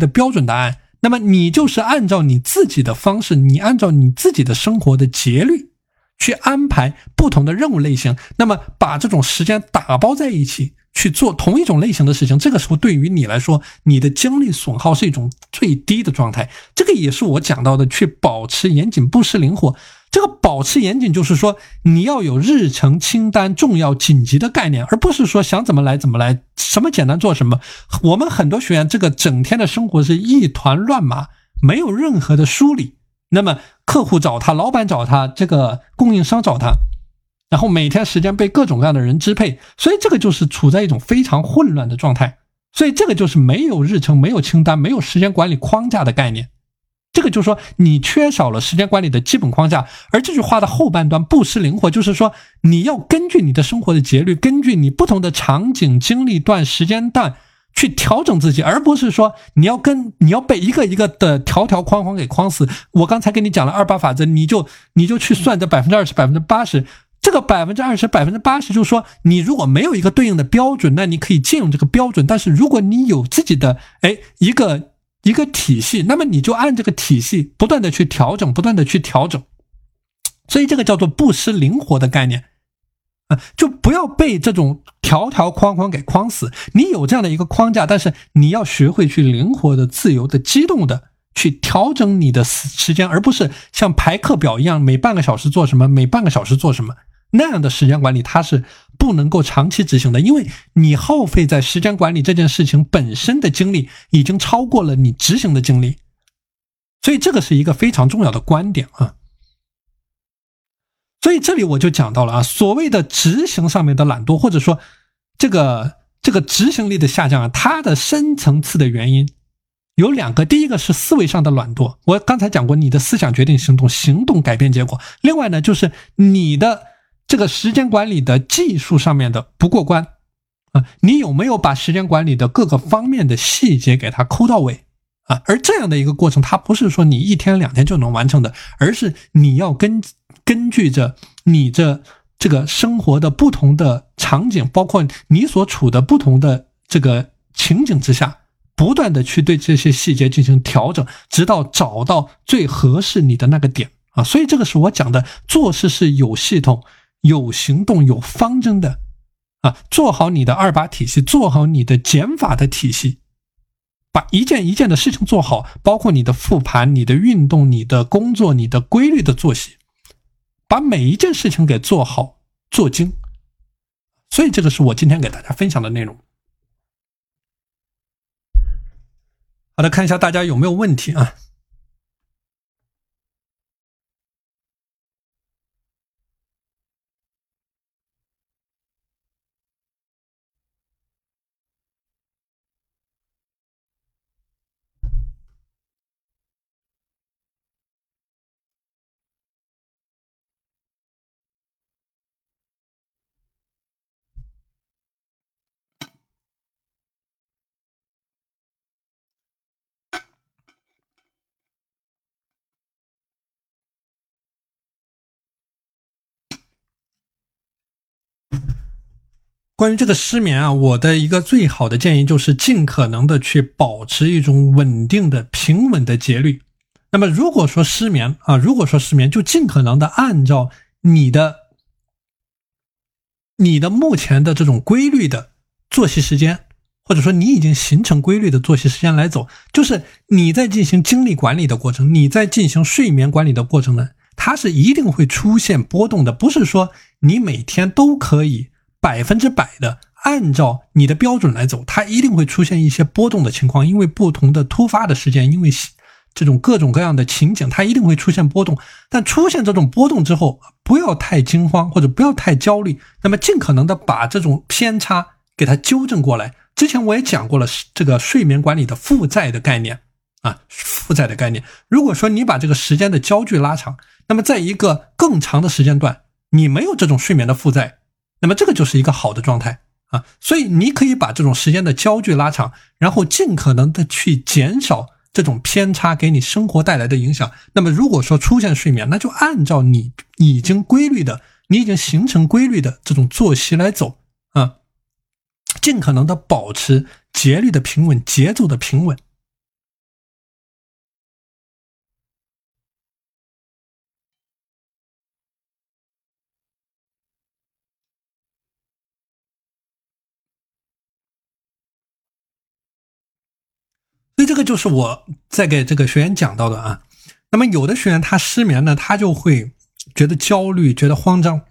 的标准答案。那么你就是按照你自己的方式，你按照你自己的生活的节律去安排不同的任务类型，那么把这种时间打包在一起去做同一种类型的事情，这个时候对于你来说，你的精力损耗是一种最低的状态。这个也是我讲到的，去保持严谨，不失灵活。这个保持严谨，就是说你要有日程清单、重要紧急的概念，而不是说想怎么来怎么来，什么简单做什么。我们很多学员这个整天的生活是一团乱麻，没有任何的梳理。那么客户找他，老板找他，这个供应商找他，然后每天时间被各种各样的人支配，所以这个就是处在一种非常混乱的状态。所以这个就是没有日程、没有清单、没有时间管理框架的概念。这个就是说，你缺少了时间管理的基本框架，而这句话的后半段不失灵活，就是说你要根据你的生活的节律，根据你不同的场景、经历段、时间段去调整自己，而不是说你要跟你要被一个一个的条条框框给框死。我刚才跟你讲了二八法则，你就你就去算这百分之二十、百分之八十，这个百分之二十、百分之八十，就是说你如果没有一个对应的标准，那你可以借用这个标准；但是如果你有自己的哎一个。一个体系，那么你就按这个体系不断的去调整，不断的去调整，所以这个叫做不失灵活的概念啊，就不要被这种条条框框给框死。你有这样的一个框架，但是你要学会去灵活的、自由的、机动的去调整你的时时间，而不是像排课表一样，每半个小时做什么，每半个小时做什么。那样的时间管理，它是不能够长期执行的，因为你耗费在时间管理这件事情本身的精力，已经超过了你执行的精力，所以这个是一个非常重要的观点啊。所以这里我就讲到了啊，所谓的执行上面的懒惰，或者说这个这个执行力的下降啊，它的深层次的原因有两个，第一个是思维上的懒惰，我刚才讲过，你的思想决定行动，行动改变结果，另外呢，就是你的。这个时间管理的技术上面的不过关啊，你有没有把时间管理的各个方面的细节给它抠到位啊？而这样的一个过程，它不是说你一天两天就能完成的，而是你要根根据着你这这个生活的不同的场景，包括你所处的不同的这个情景之下，不断的去对这些细节进行调整，直到找到最合适你的那个点啊。所以这个是我讲的，做事是有系统。有行动、有方针的啊，做好你的二八体系，做好你的减法的体系，把一件一件的事情做好，包括你的复盘、你的运动、你的工作、你的规律的作息，把每一件事情给做好做精。所以，这个是我今天给大家分享的内容。好的，看一下大家有没有问题啊？关于这个失眠啊，我的一个最好的建议就是尽可能的去保持一种稳定的、平稳的节律。那么，如果说失眠啊，如果说失眠，就尽可能的按照你的、你的目前的这种规律的作息时间，或者说你已经形成规律的作息时间来走。就是你在进行精力管理的过程，你在进行睡眠管理的过程呢，它是一定会出现波动的，不是说你每天都可以。百分之百的按照你的标准来走，它一定会出现一些波动的情况，因为不同的突发的事件，因为这种各种各样的情景，它一定会出现波动。但出现这种波动之后，不要太惊慌或者不要太焦虑，那么尽可能的把这种偏差给它纠正过来。之前我也讲过了，这个睡眠管理的负债的概念啊，负债的概念。如果说你把这个时间的焦距拉长，那么在一个更长的时间段，你没有这种睡眠的负债。那么这个就是一个好的状态啊，所以你可以把这种时间的焦距拉长，然后尽可能的去减少这种偏差给你生活带来的影响。那么如果说出现睡眠，那就按照你已经规律的、你已经形成规律的这种作息来走啊，尽可能的保持节律的平稳、节奏的平稳这个就是我在给这个学员讲到的啊。那么有的学员他失眠呢，他就会觉得焦虑，觉得慌张，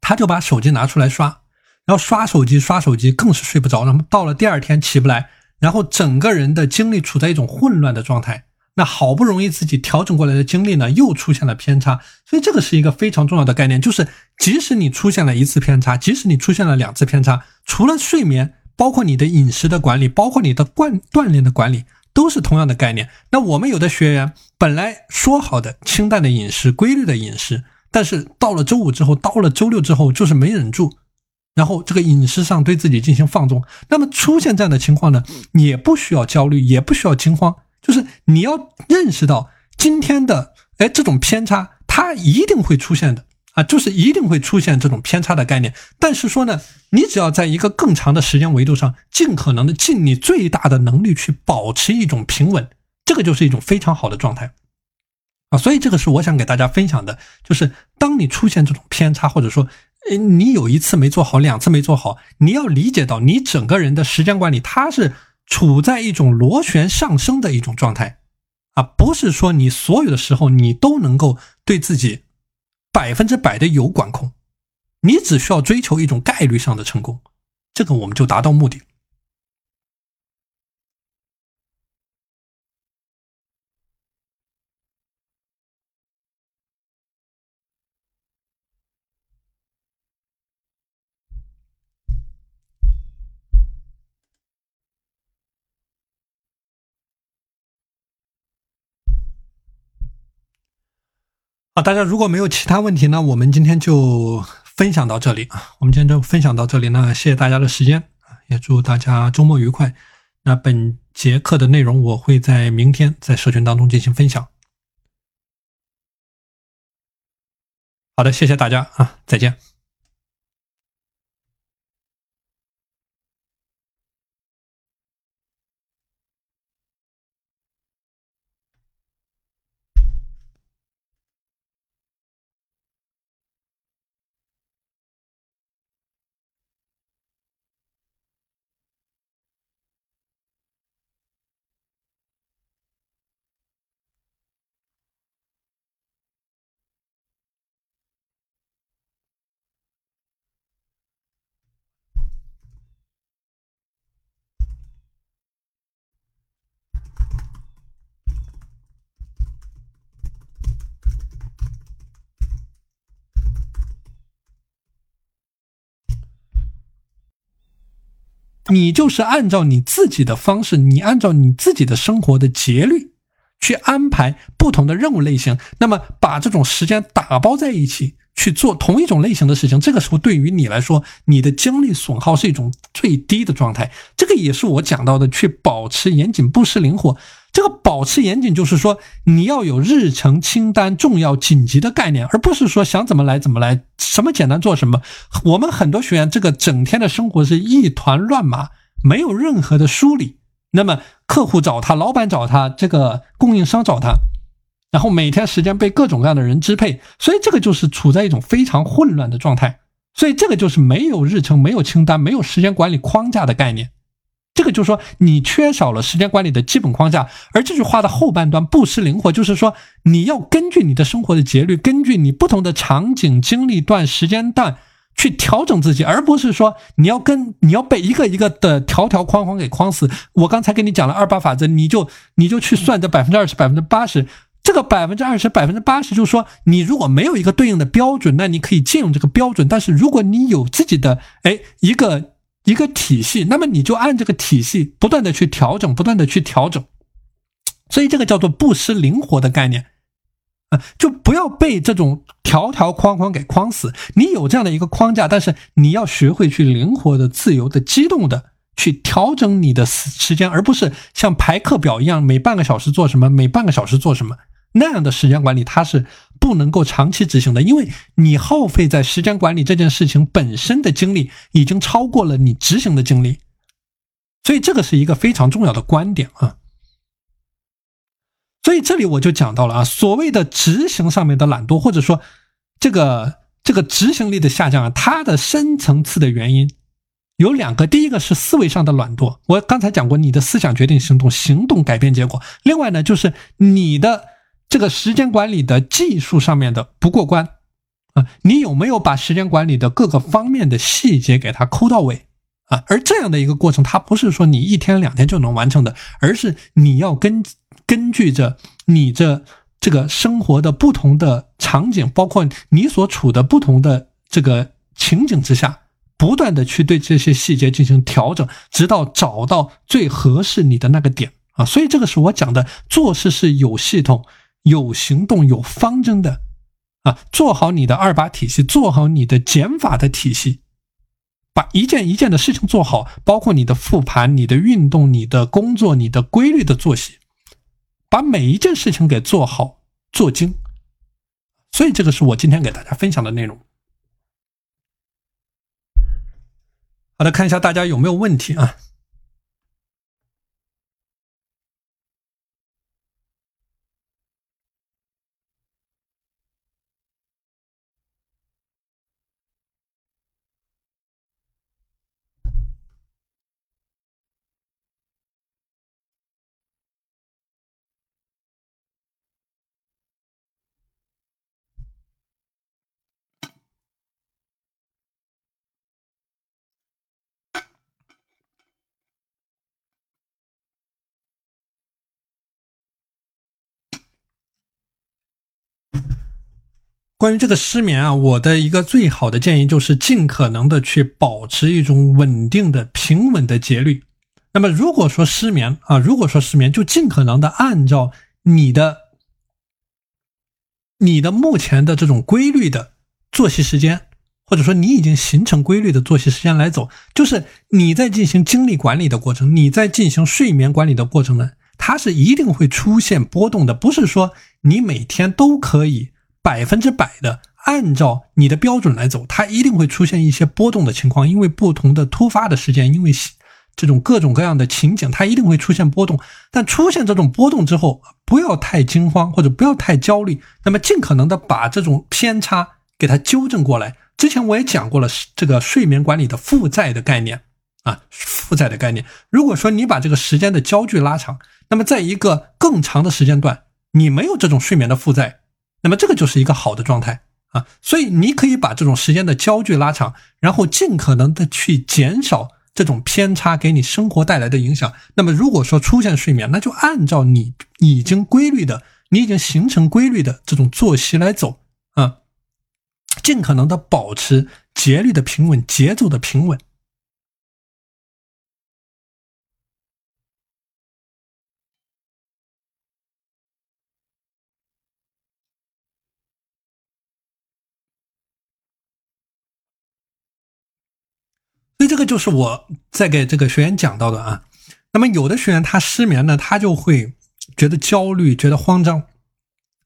他就把手机拿出来刷，然后刷手机刷手机更是睡不着，那么到了第二天起不来，然后整个人的精力处在一种混乱的状态。那好不容易自己调整过来的精力呢，又出现了偏差，所以这个是一个非常重要的概念，就是即使你出现了一次偏差，即使你出现了两次偏差，除了睡眠，包括你的饮食的管理，包括你的锻锻炼的管理，都是同样的概念。那我们有的学员本来说好的清淡的饮食、规律的饮食，但是到了周五之后，到了周六之后，就是没忍住，然后这个饮食上对自己进行放纵，那么出现这样的情况呢，也不需要焦虑，也不需要惊慌。就是你要认识到今天的哎这种偏差，它一定会出现的啊，就是一定会出现这种偏差的概念。但是说呢，你只要在一个更长的时间维度上，尽可能的尽你最大的能力去保持一种平稳，这个就是一种非常好的状态啊。所以这个是我想给大家分享的，就是当你出现这种偏差，或者说你有一次没做好，两次没做好，你要理解到你整个人的时间管理它是。处在一种螺旋上升的一种状态，啊，不是说你所有的时候你都能够对自己百分之百的有管控，你只需要追求一种概率上的成功，这个我们就达到目的。好，大家如果没有其他问题呢，我们今天就分享到这里啊。我们今天就分享到这里，那谢谢大家的时间啊，也祝大家周末愉快。那本节课的内容我会在明天在社群当中进行分享。好的，谢谢大家啊，再见。你就是按照你自己的方式，你按照你自己的生活的节律去安排不同的任务类型，那么把这种时间打包在一起去做同一种类型的事情，这个时候对于你来说，你的精力损耗是一种最低的状态。这个也是我讲到的，去保持严谨，不失灵活。这个保持严谨，就是说你要有日程清单、重要紧急的概念，而不是说想怎么来怎么来，什么简单做什么。我们很多学员这个整天的生活是一团乱麻，没有任何的梳理。那么客户找他，老板找他，这个供应商找他，然后每天时间被各种各样的人支配，所以这个就是处在一种非常混乱的状态。所以这个就是没有日程、没有清单、没有时间管理框架的概念。这个就是说，你缺少了时间管理的基本框架，而这句话的后半段不失灵活，就是说你要根据你的生活的节律，根据你不同的场景、经历段、时间段去调整自己，而不是说你要跟你要被一个一个的条条框框给框死。我刚才跟你讲了二八法则，你就你就去算这百分之二十、百分之八十，这个百分之二十、百分之八十，就是说你如果没有一个对应的标准，那你可以借用这个标准；但是如果你有自己的哎一个。一个体系，那么你就按这个体系不断的去调整，不断的去调整，所以这个叫做不失灵活的概念，啊，就不要被这种条条框框给框死。你有这样的一个框架，但是你要学会去灵活的、自由的、机动的去调整你的时间，而不是像排课表一样，每半个小时做什么，每半个小时做什么。那样的时间管理，它是不能够长期执行的，因为你耗费在时间管理这件事情本身的精力已经超过了你执行的精力，所以这个是一个非常重要的观点啊。所以这里我就讲到了啊，所谓的执行上面的懒惰，或者说这个这个执行力的下降啊，它的深层次的原因有两个，第一个是思维上的懒惰，我刚才讲过，你的思想决定行动，行动改变结果。另外呢，就是你的这个时间管理的技术上面的不过关啊，你有没有把时间管理的各个方面的细节给它抠到位啊？而这样的一个过程，它不是说你一天两天就能完成的，而是你要根根据着你这这个生活的不同的场景，包括你所处的不同的这个情景之下。不断的去对这些细节进行调整，直到找到最合适你的那个点啊！所以这个是我讲的，做事是有系统、有行动、有方针的啊！做好你的二八体系，做好你的减法的体系，把一件一件的事情做好，包括你的复盘、你的运动、你的工作、你的规律的作息，把每一件事情给做好做精。所以这个是我今天给大家分享的内容。好的，看一下大家有没有问题啊？关于这个失眠啊，我的一个最好的建议就是尽可能的去保持一种稳定的、平稳的节律。那么，如果说失眠啊，如果说失眠，就尽可能的按照你的、你的目前的这种规律的作息时间，或者说你已经形成规律的作息时间来走。就是你在进行精力管理的过程，你在进行睡眠管理的过程呢，它是一定会出现波动的，不是说你每天都可以。百分之百的按照你的标准来走，它一定会出现一些波动的情况，因为不同的突发的事件，因为这种各种各样的情景，它一定会出现波动。但出现这种波动之后，不要太惊慌或者不要太焦虑，那么尽可能的把这种偏差给它纠正过来。之前我也讲过了，这个睡眠管理的负债的概念啊，负债的概念。如果说你把这个时间的焦距拉长，那么在一个更长的时间段，你没有这种睡眠的负债。那么这个就是一个好的状态啊，所以你可以把这种时间的焦距拉长，然后尽可能的去减少这种偏差给你生活带来的影响。那么如果说出现睡眠，那就按照你已经规律的、你已经形成规律的这种作息来走啊，尽可能的保持节律的平稳、节奏的平稳。所以这个就是我在给这个学员讲到的啊。那么有的学员他失眠呢，他就会觉得焦虑，觉得慌张，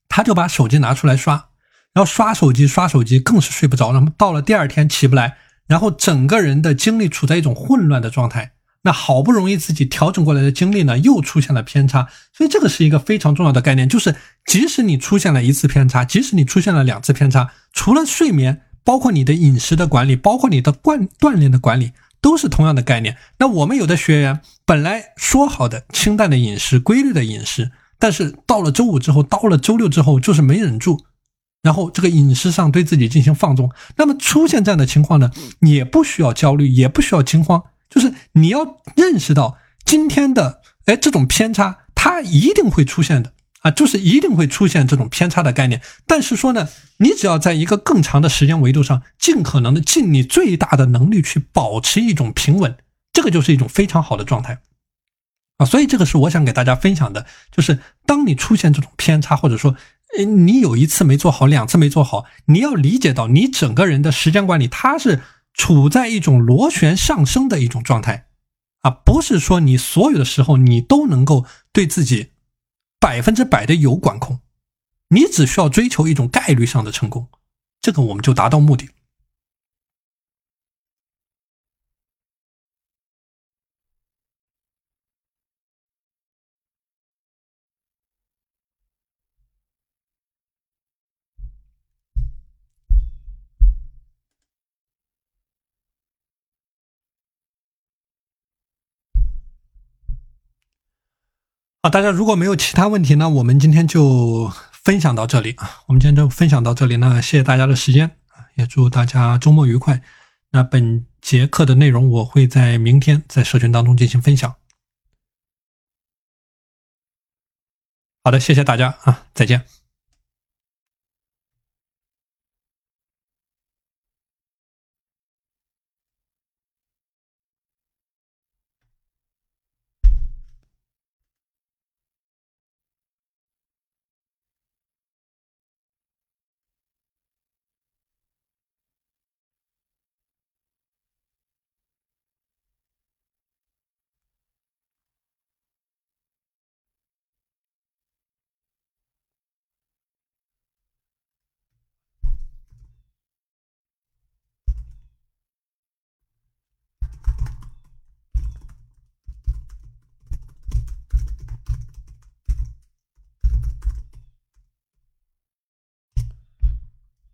他就把手机拿出来刷，然后刷手机刷手机更是睡不着。那么到了第二天起不来，然后整个人的精力处在一种混乱的状态。那好不容易自己调整过来的精力呢，又出现了偏差。所以这个是一个非常重要的概念，就是即使你出现了一次偏差，即使你出现了两次偏差，除了睡眠。包括你的饮食的管理，包括你的锻锻炼的管理，都是同样的概念。那我们有的学员本来说好的清淡的饮食、规律的饮食，但是到了周五之后，到了周六之后，就是没忍住，然后这个饮食上对自己进行放纵。那么出现这样的情况呢，也不需要焦虑，也不需要惊慌，就是你要认识到今天的哎这种偏差，它一定会出现的。啊，就是一定会出现这种偏差的概念，但是说呢，你只要在一个更长的时间维度上，尽可能的尽你最大的能力去保持一种平稳，这个就是一种非常好的状态啊。所以这个是我想给大家分享的，就是当你出现这种偏差，或者说，呃，你有一次没做好，两次没做好，你要理解到你整个人的时间管理，它是处在一种螺旋上升的一种状态啊，不是说你所有的时候你都能够对自己。百分之百的有管控，你只需要追求一种概率上的成功，这个我们就达到目的。啊，大家如果没有其他问题，那我们今天就分享到这里啊。我们今天就分享到这里，那谢谢大家的时间啊，也祝大家周末愉快。那本节课的内容我会在明天在社群当中进行分享。好的，谢谢大家啊，再见。